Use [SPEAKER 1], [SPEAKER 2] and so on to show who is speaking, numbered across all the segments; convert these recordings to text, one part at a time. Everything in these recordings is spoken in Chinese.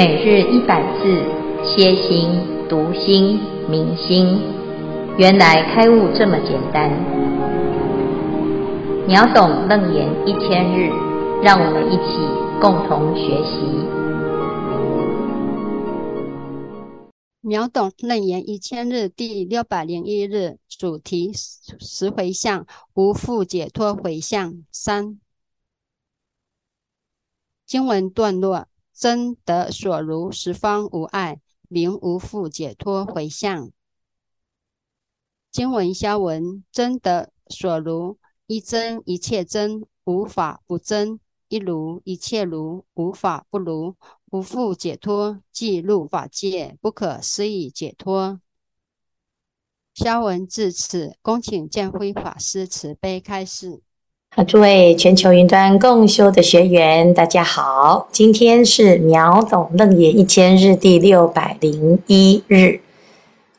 [SPEAKER 1] 每日一百字，歇心、读心、明心，原来开悟这么简单。秒懂楞严一千日，让我们一起共同学习。
[SPEAKER 2] 秒懂楞严一千日第六百零一日主题：十回向，无复解脱回向三。经文段落。真得所如，十方无碍，名无复解脱回向。经文消文：真得所如，一真一切真，无法不真；一如一切如，无法不如。无复解脱，即入法界，不可思议解脱。消文至此，恭请见辉法师慈悲开示。
[SPEAKER 3] 啊，诸位全球云端共修的学员，大家好。今天是秒懂楞严一千日第六百零一日，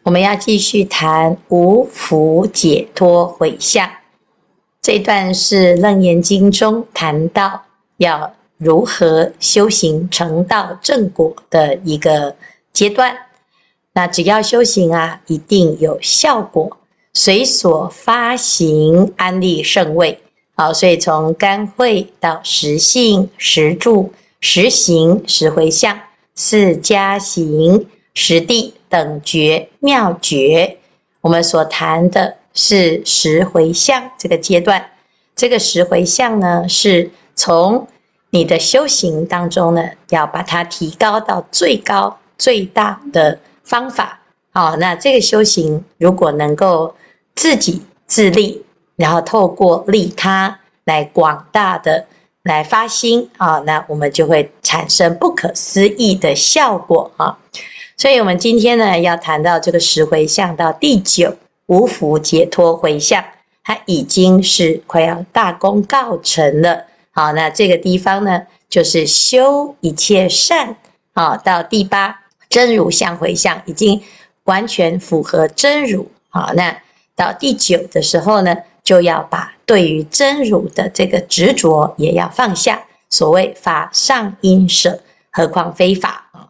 [SPEAKER 3] 我们要继续谈无福解脱回向。这段是楞严经中谈到要如何修行成道正果的一个阶段。那只要修行啊，一定有效果，随所发行安立圣位。好，所以从干慧到实性、实住、实行、实回向四加行、实地等觉妙觉，我们所谈的是实回向这个阶段。这个实回向呢，是从你的修行当中呢，要把它提高到最高、最大的方法。好，那这个修行如果能够自己自立。然后透过利他来广大的来发心啊，那我们就会产生不可思议的效果啊。所以，我们今天呢要谈到这个十回向到第九无福解脱回向，它已经是快要大功告成了。好，那这个地方呢就是修一切善啊，到第八真如相回向已经完全符合真如。好，那到第九的时候呢，就要把对于真如的这个执着也要放下。所谓法上应舍，何况非法啊？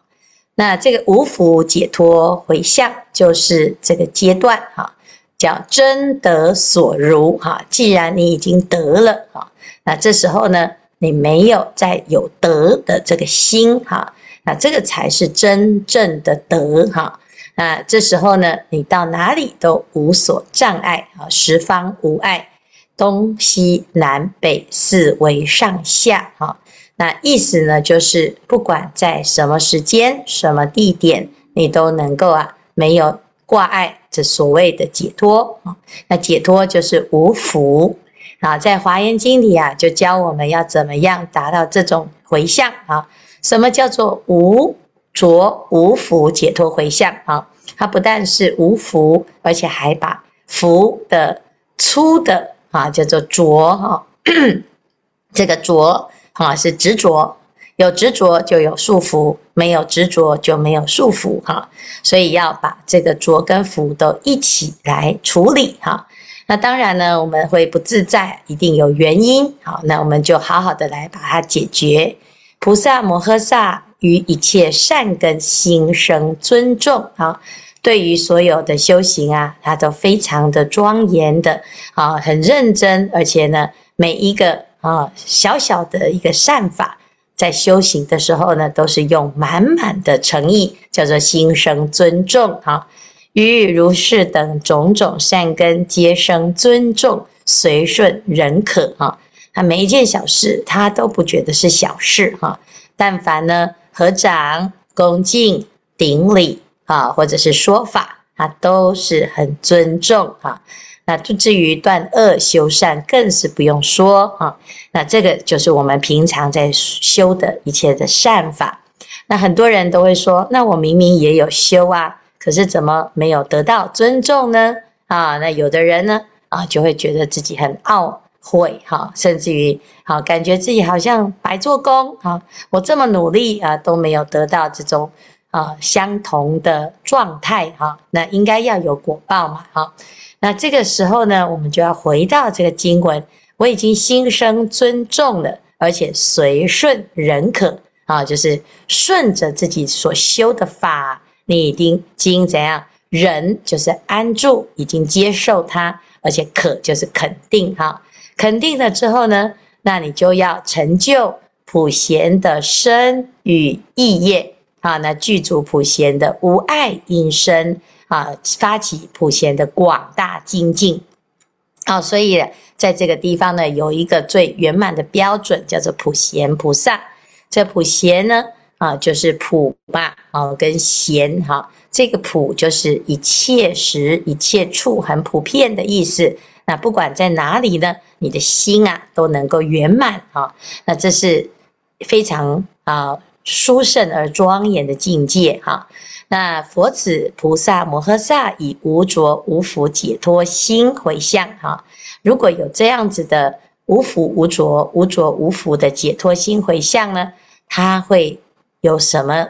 [SPEAKER 3] 那这个无福解脱回向就是这个阶段哈，叫真得所如哈。既然你已经得了哈，那这时候呢，你没有再有得的这个心哈，那这个才是真正的得哈。那这时候呢，你到哪里都无所障碍啊，十方无碍，东西南北四维上下啊。那意思呢，就是不管在什么时间、什么地点，你都能够啊，没有挂碍，这所谓的解脱啊。那解脱就是无复啊，在华严经里啊，就教我们要怎么样达到这种回向啊。什么叫做无？着无福解脱回向啊，它不但是无福，而且还把福的粗的啊叫做着哈，这个着啊是执着，有执着就有束缚，没有执着就没有束缚哈，所以要把这个着跟福都一起来处理哈。那当然呢，我们会不自在，一定有原因好，那我们就好好的来把它解决。菩萨摩诃萨。于一切善根心生尊重啊，对于所有的修行啊，他都非常的庄严的啊，很认真，而且呢，每一个啊小小的一个善法，在修行的时候呢，都是用满满的诚意，叫做心生尊重啊。于如是等种种善根，皆生尊重，随顺认可啊。他每一件小事，他都不觉得是小事哈。但凡呢。合掌、恭敬、顶礼啊，或者是说法，啊，都是很尊重哈。那就至于断恶修善，更是不用说啊。那这个就是我们平常在修的一切的善法。那很多人都会说，那我明明也有修啊，可是怎么没有得到尊重呢？啊，那有的人呢，啊，就会觉得自己很傲会哈，甚至于。好，感觉自己好像白做工啊！我这么努力啊，都没有得到这种啊相同的状态哈。那应该要有果报嘛？哈，那这个时候呢，我们就要回到这个经文。我已经心生尊重了，而且随顺认可啊，就是顺着自己所修的法，你已经经怎样忍，就是安住，已经接受它，而且可就是肯定哈，肯定了之后呢，那你就要成就普贤的身语意业啊，那具足普贤的无碍音声啊，发起普贤的广大精进。好，所以在这个地方呢，有一个最圆满的标准，叫做普贤菩萨。这普贤呢，啊，就是普吧，啊，跟贤哈，这个普就是一切时、一切处很普遍的意思。那不管在哪里呢，你的心啊都能够圆满啊。那这是非常啊殊胜而庄严的境界哈。那佛子菩萨摩诃萨以无着无覆解脱心回向哈，如果有这样子的无覆无着、无着无覆的解脱心回向呢，他会有什么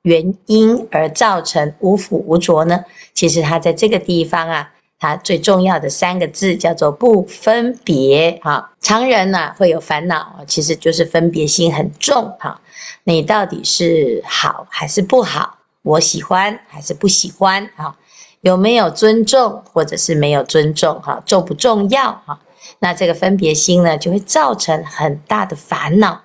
[SPEAKER 3] 原因而造成无腐无着呢？其实它在这个地方啊，它最重要的三个字叫做不分别哈。常人呢会有烦恼，其实就是分别心很重哈。你到底是好还是不好？我喜欢还是不喜欢？哈，有没有尊重，或者是没有尊重？哈，重不重要？哈，那这个分别心呢，就会造成很大的烦恼。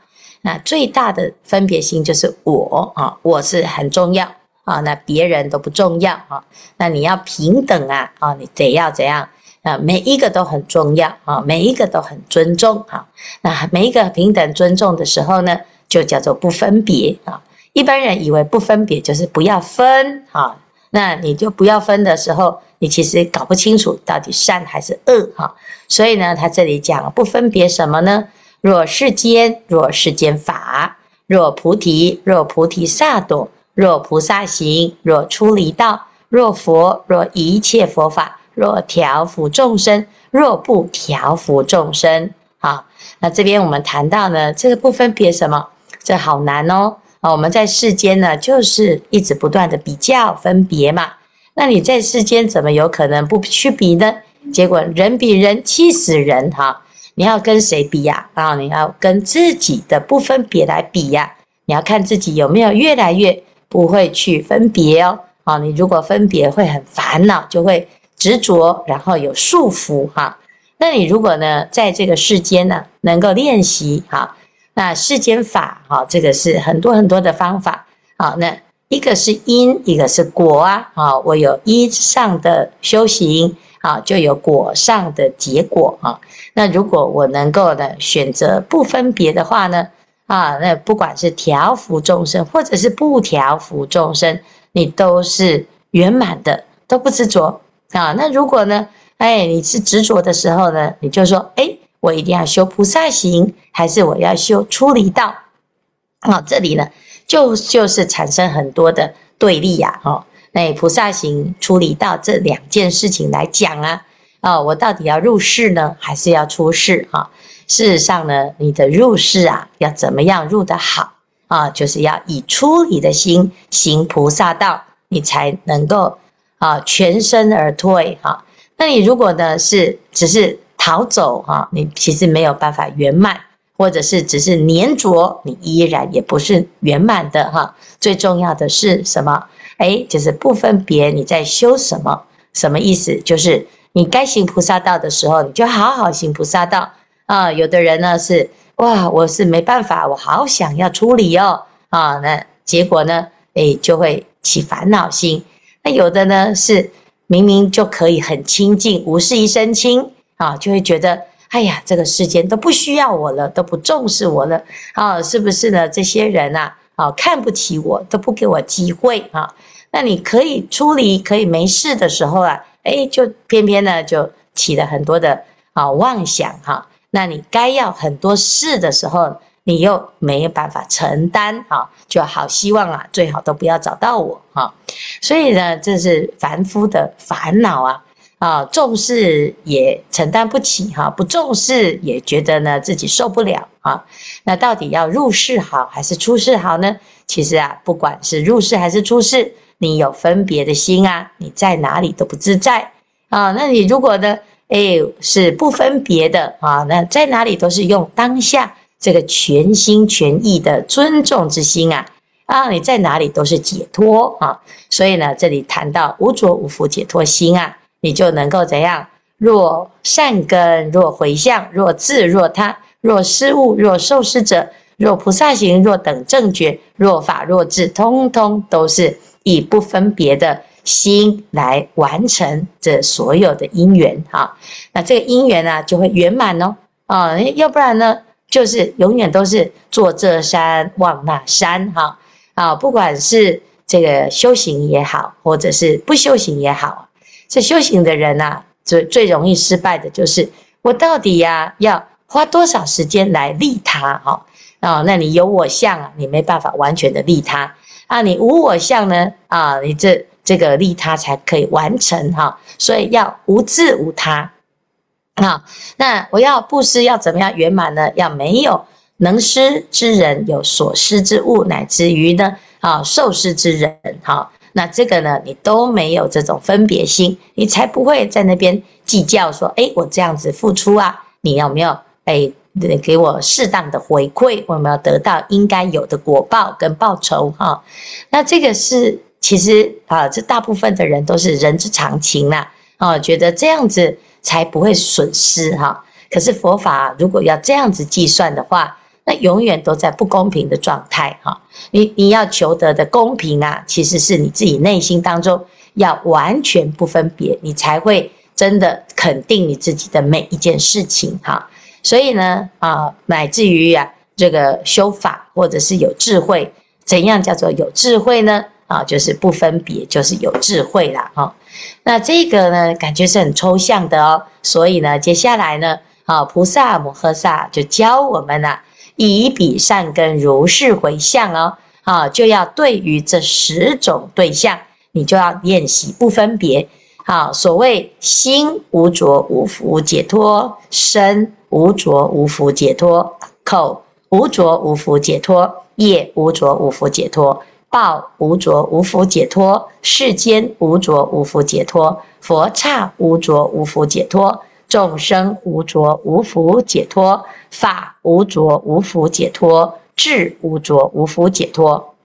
[SPEAKER 3] 那最大的分别心就是我啊，我是很重要啊，那别人都不重要啊。那你要平等啊，啊，你得要怎样啊？每一个都很重要啊，每一个都很尊重啊。那每一个平等尊重的时候呢，就叫做不分别啊。一般人以为不分别就是不要分啊，那你就不要分的时候，你其实搞不清楚到底善还是恶哈。所以呢，他这里讲不分别什么呢？若世间，若世间法；若菩提，若菩提萨埵；若菩萨行，若出离道；若佛，若一切佛法；若调伏众生，若不调伏众生。好，那这边我们谈到呢，这个不分别什么？这好难哦。啊，我们在世间呢，就是一直不断的比较分别嘛。那你在世间怎么有可能不去比呢？结果人比人气死人哈！你要跟谁比呀？啊，你要跟自己的不分别来比呀。你要看自己有没有越来越不会去分别哦。啊，你如果分别会很烦恼，就会执着，然后有束缚哈。那你如果呢，在这个世间呢，能够练习哈。那世间法，哈，这个是很多很多的方法，好，那一个是因，一个是果啊，啊，我有因上的修行，啊，就有果上的结果啊。那如果我能够呢选择不分别的话呢，啊，那不管是调伏众生，或者是不调伏众生，你都是圆满的，都不执着啊。那如果呢，哎，你是执着的时候呢，你就说，哎。我一定要修菩萨行，还是我要修出离道？啊，这里呢，就就是产生很多的对立呀，哦。那菩萨行、出离道这两件事情来讲啊，啊，我到底要入世呢，还是要出世？哈，事实上呢，你的入世啊，要怎么样入得好啊？就是要以出离的心行菩萨道，你才能够啊全身而退哈。那你如果呢是只是。逃走哈，你其实没有办法圆满，或者是只是黏着，你依然也不是圆满的哈。最重要的是什么？哎，就是不分别你在修什么，什么意思？就是你该行菩萨道的时候，你就好好行菩萨道啊。有的人呢是哇，我是没办法，我好想要出离哦啊，那结果呢，哎，就会起烦恼心。那有的呢是明明就可以很清净，无事一身轻。啊，就会觉得，哎呀，这个世间都不需要我了，都不重视我了，啊，是不是呢？这些人啊，啊，看不起我，都不给我机会啊。那你可以出离，可以没事的时候啊，哎，就偏偏呢，就起了很多的啊妄想哈。那你该要很多事的时候，你又没有办法承担啊，就好希望啊，最好都不要找到我哈。所以呢，这是凡夫的烦恼啊。啊，重视也承担不起哈，不重视也觉得呢自己受不了啊。那到底要入世好还是出世好呢？其实啊，不管是入世还是出世，你有分别的心啊，你在哪里都不自在啊。那你如果呢，哎，是不分别的啊，那在哪里都是用当下这个全心全意的尊重之心啊啊，你在哪里都是解脱啊。所以呢，这里谈到无着无福解脱心啊，你就能够怎样？若善根，若回向，若自，若他，若施物，若受施者，若菩萨行，若等正觉，若法，若智，通通都是以不分别的心来完成这所有的因缘哈。那这个因缘呢，就会圆满哦。啊，要不然呢，就是永远都是坐这山望那山哈。啊，不管是这个修行也好，或者是不修行也好，这修行的人呐。最最容易失败的就是我到底呀要花多少时间来利他哈啊？那你有我相啊，你没办法完全的利他啊。你无我相呢啊，你这这个利他才可以完成哈。所以要无自无他啊。那我要布施要怎么样圆满呢？要没有能施之人，有所施之物，乃至于呢啊受施之人哈。那这个呢，你都没有这种分别心，你才不会在那边计较说，哎，我这样子付出啊，你有没有哎给我适当的回馈？我有没有得到应该有的果报跟报酬哈。那这个是其实啊，这大部分的人都是人之常情啦，啊，觉得这样子才不会损失哈。可是佛法如果要这样子计算的话，那永远都在不公平的状态哈，你你要求得的公平啊，其实是你自己内心当中要完全不分别，你才会真的肯定你自己的每一件事情哈。所以呢啊，乃至于啊这个修法或者是有智慧，怎样叫做有智慧呢？啊，就是不分别，就是有智慧啦哈。那这个呢，感觉是很抽象的哦。所以呢，接下来呢，啊，菩萨摩诃萨就教我们了。以彼善根如是回向哦，啊，就要对于这十种对象，你就要练习不分别。好，所谓心无着无福解脱，身无着无福解脱，口无着无福解脱，业无着无福解脱，报无着无福解脱，世间无着无福解脱，佛刹无着无福解脱。众生无着无福解脱，法无着无福解脱，智无着无福解脱。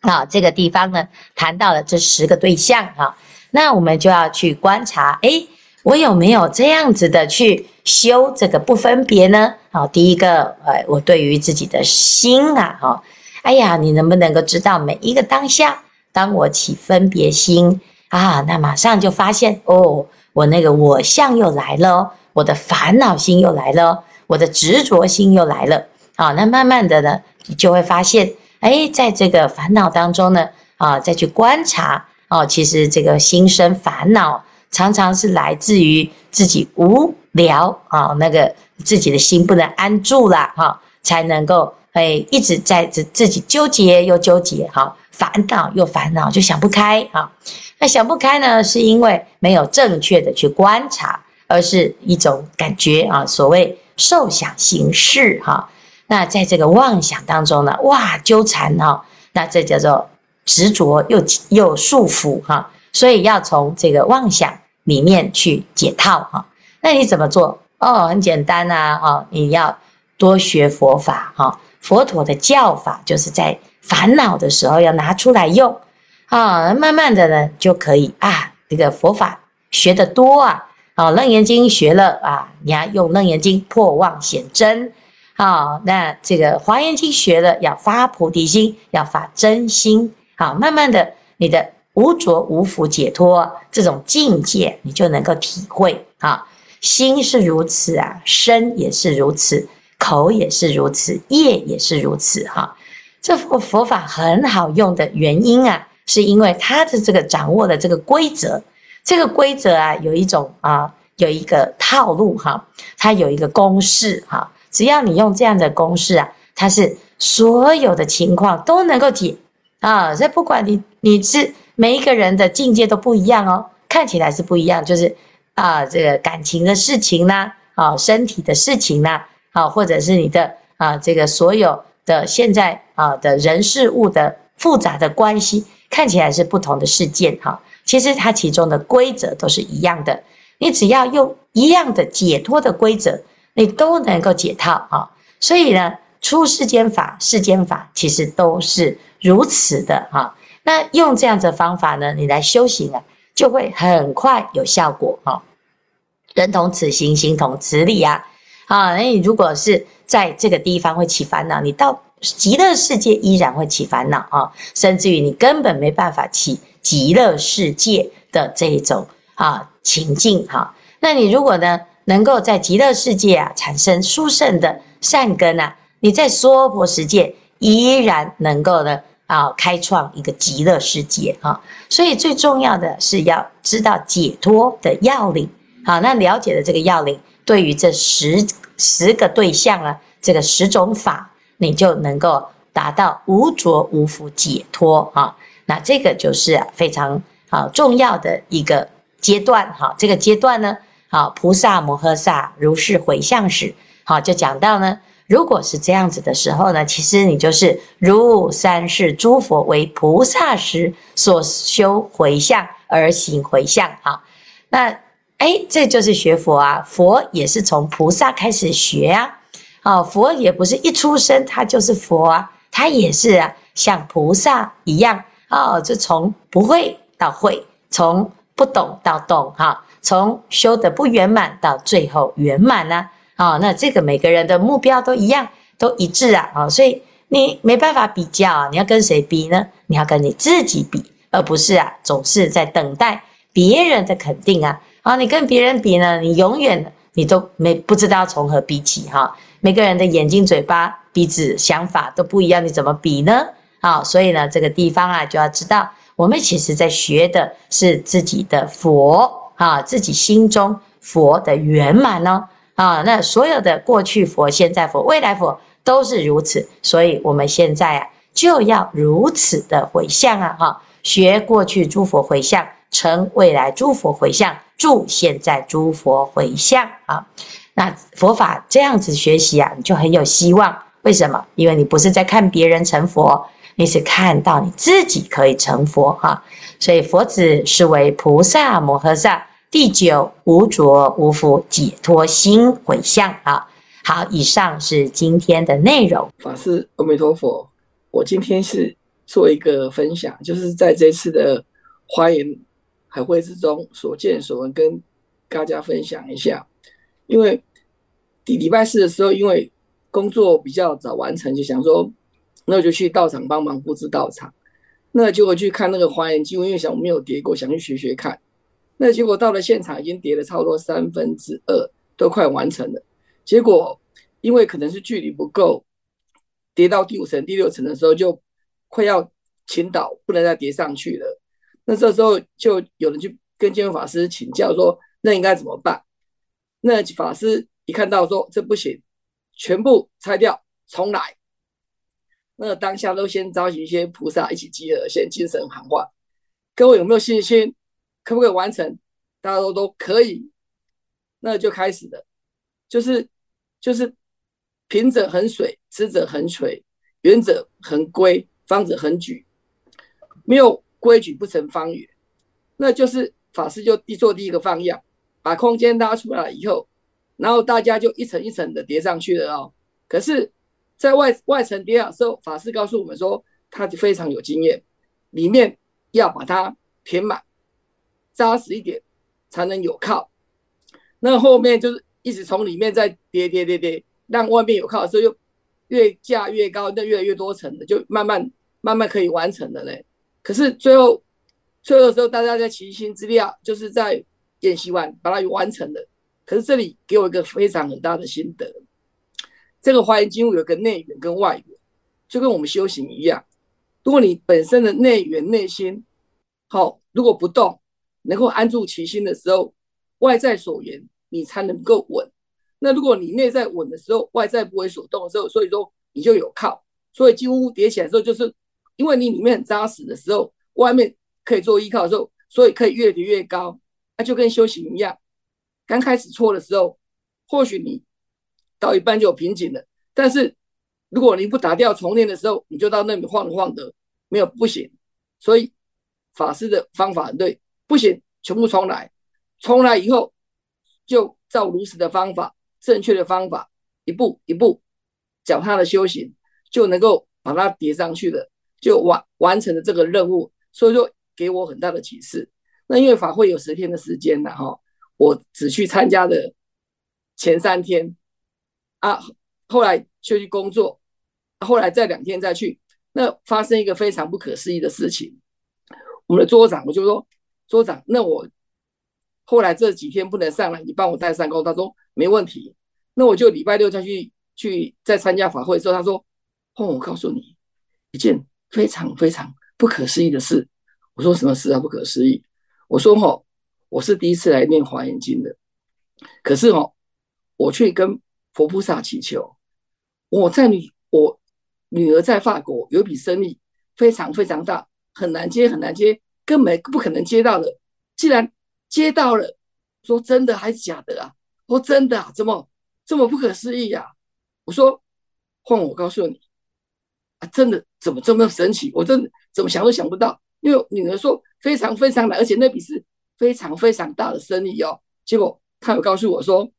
[SPEAKER 3] 啊，这个地方呢，谈到了这十个对象哈，那我们就要去观察，诶，我有没有这样子的去修这个不分别呢？好，第一个，呃，我对于自己的心啊，哈，哎呀，你能不能够知道每一个当下，当我起分别心啊，那马上就发现哦。我那个我相又来了，我的烦恼心又来了，我的执着心又来了。好，那慢慢的呢，你就会发现，哎，在这个烦恼当中呢，啊，再去观察，哦，其实这个心生烦恼，常常是来自于自己无聊啊，那个自己的心不能安住了，哈，才能够哎一直在自自己纠结又纠结，哈，烦恼又烦恼，就想不开，啊。那想不开呢，是因为没有正确的去观察，而是一种感觉啊，所谓受想行识哈。那在这个妄想当中呢，哇，纠缠哈，那这叫做执着又又束缚哈。所以要从这个妄想里面去解套哈。那你怎么做？哦，很简单呐，哦，你要多学佛法哈。佛陀的教法就是在烦恼的时候要拿出来用。啊，慢慢的呢，就可以啊，这个佛法学得多啊，啊，《楞严经》学了啊，你要用《楞严经》破妄显真，好，那这个《华严经》学了要发菩提心，要发真心，好，慢慢的，你的无着无覆解脱这种境界，你就能够体会。啊，心是如此啊，身也是如此，口也是如此，业也是如此，哈，这佛佛法很好用的原因啊。是因为他的这个掌握的这个规则，这个规则啊，有一种啊，有一个套路哈，它有一个公式哈，只要你用这样的公式啊，它是所有的情况都能够解啊。所以不管你你是每一个人的境界都不一样哦，看起来是不一样，就是啊，这个感情的事情呢，啊，身体的事情呢，啊，或者是你的啊，这个所有的现在啊的人事物的复杂的关系。看起来是不同的事件哈，其实它其中的规则都是一样的。你只要用一样的解脱的规则，你都能够解套啊。所以呢，出世间法、世间法，其实都是如此的哈。那用这样子的方法呢，你来修行啊，就会很快有效果哈。人同此心，心同此理啊。啊，那你如果是在这个地方会起烦恼，你到极乐世界依然会起烦恼啊，甚至于你根本没办法起极乐世界的这一种啊情境哈。那你如果呢，能够在极乐世界啊产生殊胜的善根啊，你在娑婆世界依然能够呢啊开创一个极乐世界啊。所以最重要的是要知道解脱的要领。好，那了解了这个要领，对于这十十个对象啊，这个十种法，你就能够达到无着无覆解脱啊。那这个就是非常啊重要的一个阶段哈。这个阶段呢。好，菩萨摩诃萨如是回向时，好，就讲到呢，如果是这样子的时候呢，其实你就是如三世诸佛为菩萨时所修回向而行回向。哈，那哎，这就是学佛啊，佛也是从菩萨开始学啊。哦，佛也不是一出生他就是佛啊，他也是啊，像菩萨一样啊，就从不会到会，从不懂到懂，哈。从修得不圆满到最后圆满呢？啊，那这个每个人的目标都一样，都一致啊！啊，所以你没办法比较啊，你要跟谁比呢？你要跟你自己比，而不是啊，总是在等待别人的肯定啊！啊，你跟别人比呢，你永远你都没不知道从何比起哈。每个人的眼睛、嘴巴、鼻子、想法都不一样，你怎么比呢？啊，所以呢，这个地方啊，就要知道，我们其实在学的是自己的佛。啊，自己心中佛的圆满哦，啊，那所有的过去佛、现在佛、未来佛都是如此，所以我们现在啊就要如此的回向啊，哈，学过去诸佛回向，成未来诸佛回向，住现在诸佛回向啊。那佛法这样子学习啊，你就很有希望。为什么？因为你不是在看别人成佛，你是看到你自己可以成佛哈。所以佛子是为菩萨摩诃萨第九无着无覆解脱心回向啊！好，以上是今天的内容。
[SPEAKER 4] 法师，阿弥陀佛。我今天是做一个分享，就是在这次的欢迎海会之中所见所闻，跟大家分享一下。因为第礼拜四的时候，因为工作比较早完成，就想说，那我就去道场帮忙布置道场。那结果去看那个华严经，因为想我没有叠过，想去学学看。那结果到了现场，已经叠了差不多三分之二，都快完成了。结果因为可能是距离不够，叠到第五层、第六层的时候，就快要倾倒，不能再叠上去了。那这时候就有人去跟见辉法师请教说：“那应该怎么办？”那法师一看到说：“这不行，全部拆掉，重来。”那当下都先召集一些菩萨一起集合，先精神喊话：各位有没有信心？可不可以完成？大家都都可以，那就开始了。就是就是平者恒水，直者恒垂，圆者恒规，方者恒矩。没有规矩不成方圆。那就是法师就一做第一个放样，把空间拉出来以后，然后大家就一层一层的叠上去了哦。可是。在外外层叠的时候，法师告诉我们说，他就非常有经验，里面要把它填满，扎实一点，才能有靠。那后面就是一直从里面再叠叠叠叠，让外面有靠的时候，又越架越高，那越来越多层的，就慢慢慢慢可以完成了嘞。可是最后最后的时候，大家在齐心之力啊，就是在演习完把它完成了。可是这里给我一个非常很大的心得。这个华严经有个内缘跟外缘，就跟我们修行一样。如果你本身的内缘内心好，如果不动，能够安住其心的时候，外在所缘你才能够稳。那如果你内在稳的时候，外在不为所动的时候，所以说你就有靠。所以几乎叠起来的时候，就是因为你里面很扎实的时候，外面可以做依靠的时候，所以可以越叠越高。那就跟修行一样，刚开始错的时候，或许你。到一半就有瓶颈了，但是如果你不打掉重练的时候，你就到那里晃晃的，没有不行。所以法师的方法很对，不行，全部重来。重来以后，就照如实的方法，正确的方法，一步一步脚踏的修行就能够把它叠上去的，就完完成了这个任务，所以说给我很大的启示。那因为法会有十天的时间呢，哈，我只去参加的前三天啊，后来就去工作，后来再两天再去，那发生一个非常不可思议的事情。我们的桌长我就说，桌长，那我后来这几天不能上来，你帮我带上工。他说没问题。那我就礼拜六再去去再参加法会的时候，他说，哦，我告诉你一件非常非常不可思议的事。我说什么事啊？不可思议。我说哈，我是第一次来念华严经的，可是哈，我却跟佛菩萨祈求，我在女我女儿在法国有一笔生意非常非常大，很难接很难接，根本不可能接到的。既然接到了，说真的还是假的啊？说真的啊？怎么这么不可思议呀？我说换我告诉你真的怎么这么神奇？我真的怎么想都想不到。因为女儿说非常非常难，而且那笔是非常非常大的生意哦。结果她有告诉我说，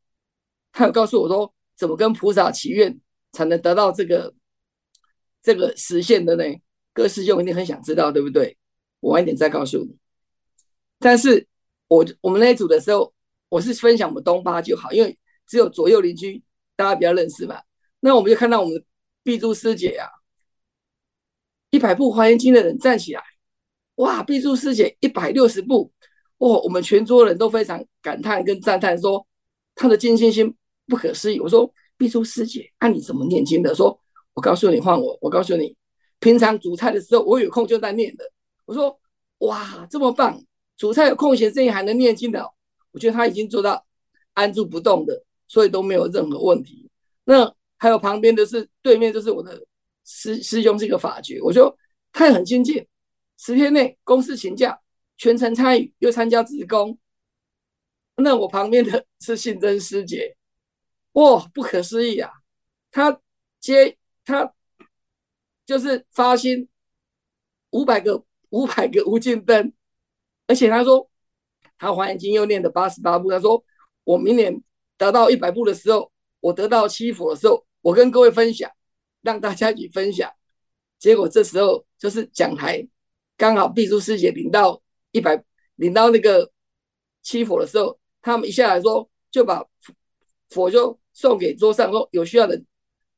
[SPEAKER 4] 她有告诉我说，怎么跟菩萨祈愿才能得到这个这个实现的呢？各师兄一定很想知道，对不对？我晚一点再告诉你。但是我我们那一组的时候，我是分享我们东巴就好，因为只有左右邻居大家比较认识嘛。那我们就看到我们的碧珠师姐啊，一百步华严经的人站起来。哇，碧珠师姐一百六十步，哦，我们全桌人都非常感叹跟赞叹，说她的精进心不可思议。我说碧珠师姐，按、啊、你怎么念经的？说，我告诉你，换我，我告诉你，平常煮菜的时候，我有空就在念的。我说，哇，这么棒，煮菜有空闲时间还能念经的，我觉得他已经做到安住不动的，所以都没有任何问题。那还有旁边的是对面就是我的师师兄，是一个法诀，我说他也很精进。十天内公司请假，全程参与，又参加职工。那我旁边的 是信真师姐，哇，不可思议啊！他接他就是发心五百个五百个无尽灯，而且他说他华严经又念的八十八部。他说我明年得到一百部的时候，我得到七佛的时候，我跟各位分享，让大家一起分享。结果这时候就是讲台。刚好碧珠师姐领到一百，领到那个七佛的时候，他们一下来说就把佛就送给桌上，说有需要的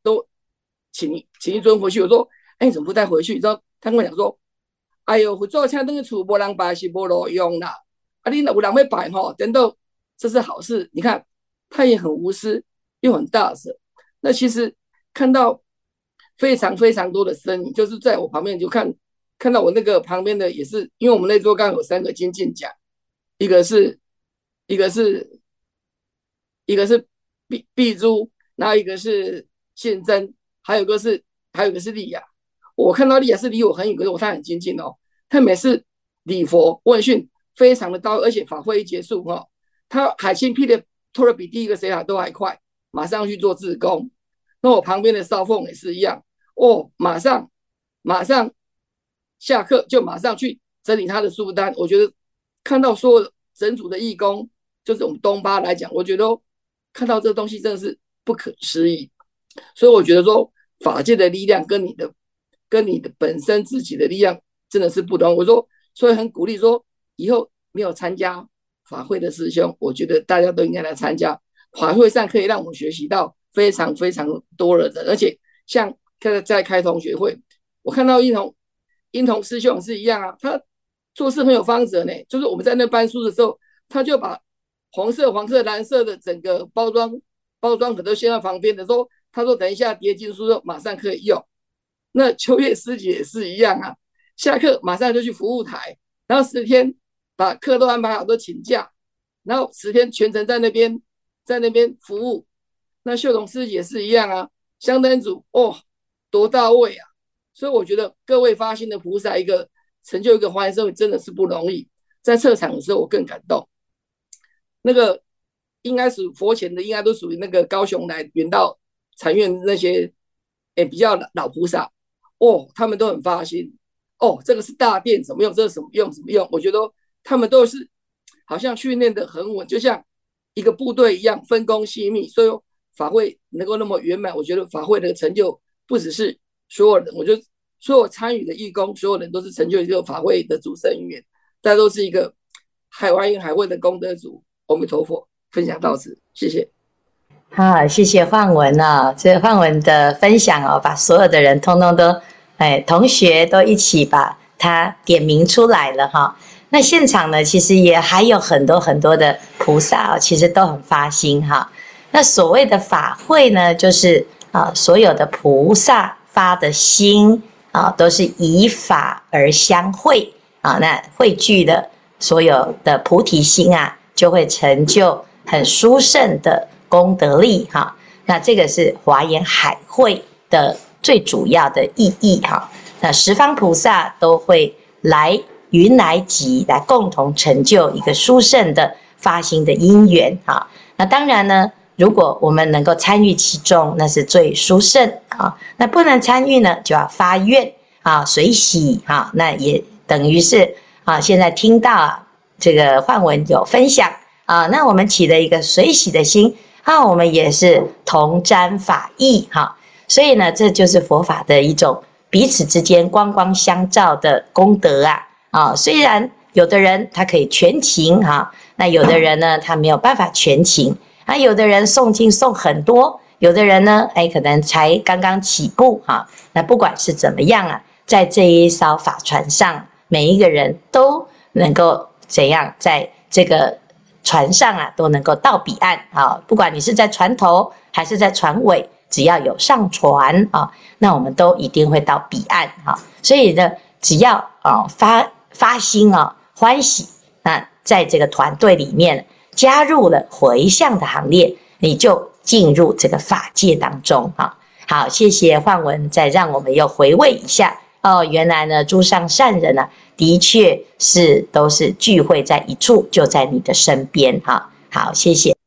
[SPEAKER 4] 都请请一尊回去。我说，哎，你怎么不带回去？你知道他跟我讲说，哎呦，做车那个厝没人摆是没路用啦。啊，你有人会摆吼，等到这是好事。你看他也很无私，又很大声。那其实看到非常非常多的声音，就是在我旁边就看。看到我那个旁边的也是，因为我们那桌刚好有三个金进奖，一个是，一个是，一个是碧碧珠，然后一个是现真，还有一个是，还有一个是利亚。我看到利亚是离我很远，可是我看很精进哦。他每次礼佛问讯非常的到，而且法会一结束哦，他海信批的拖得比第一个谁还都还快，马上去做自工。那我旁边的少凤也是一样哦，马上，马上。下课就马上去整理他的书单。我觉得看到所有整组的义工，就是我们东巴来讲，我觉得看到这东西真的是不可思议。所以我觉得说法界的力量跟你的跟你的本身自己的力量真的是不同。我说，所以很鼓励说，以后没有参加法会的师兄，我觉得大家都应该来参加法会上，可以让我们学习到非常非常多的人。而且像在在开同学会，我看到一同。英童师兄是一样啊，他做事很有方则呢。就是我们在那搬书的时候，他就把红色、黄色、蓝色的整个包装包装盒都先在旁边的，说他说等一下叠进书马上可以用。那秋月师姐也是一样啊，下课马上就去服务台，然后十天把课都安排好，都请假，然后十天全程在那边在那边服务。那秀彤师姐是一样啊，香灯组哦，多到位啊！所以我觉得各位发心的菩萨，一个成就一个华严社会真的是不容易。在撤场的时候，我更感动。那个应该是佛前的，应该都属于那个高雄来远道禅院那些，诶、欸、比较老老菩萨哦，他们都很发心哦。这个是大殿怎么用？这个什么用？怎么用？我觉得他们都是好像训练的很稳，就像一个部队一样，分工细密。所以法会能够那么圆满，我觉得法会的成就不只是所有人，我觉得所有参与的义工，所有人都是成就一个法会的主生源，大家都是一个海华严海会的功德主。阿弥陀佛，分享到此，谢谢。
[SPEAKER 3] 好，谢谢范文啊、哦，这范文的分享哦，把所有的人通通都，哎，同学都一起把他点名出来了哈、那现场呢，其实也还有很多很多的菩萨哦，其实都很发心哈、那所谓的法会呢，就是啊，所有的菩萨发的心啊，都是以法而相会啊，那汇聚的所有的菩提心啊，就会成就很殊胜的功德力哈。那这个是华严海会的最主要的意义哈。那十方菩萨都会来云来集来共同成就一个殊胜的发心的因缘哈。那当然呢。如果我们能够参与其中，那是最殊胜啊。那不能参与呢，就要发愿啊，随喜啊。那也等于是啊，现在听到啊，这个梵文有分享啊，那我们起了一个随喜的心啊，我们也是同沾法益哈。所以呢，这就是佛法的一种彼此之间光光相照的功德啊啊。虽然有的人他可以全情哈，那有的人呢，他没有办法全情。那有的人诵经诵很多，有的人呢，哎，可能才刚刚起步哈。那不管是怎么样啊，在这一艘法船上，每一个人都能够怎样，在这个船上啊，都能够到彼岸啊。不管你是在船头还是在船尾，只要有上船啊，那我们都一定会到彼岸哈。所以呢，只要啊发发心啊欢喜，那在这个团队里面。加入了回向的行列，你就进入这个法界当中啊！好，谢谢焕文，再让我们又回味一下哦。原来呢，诸上善人呢、的确是都是聚会在一处，就在你的身边哈。好，谢谢。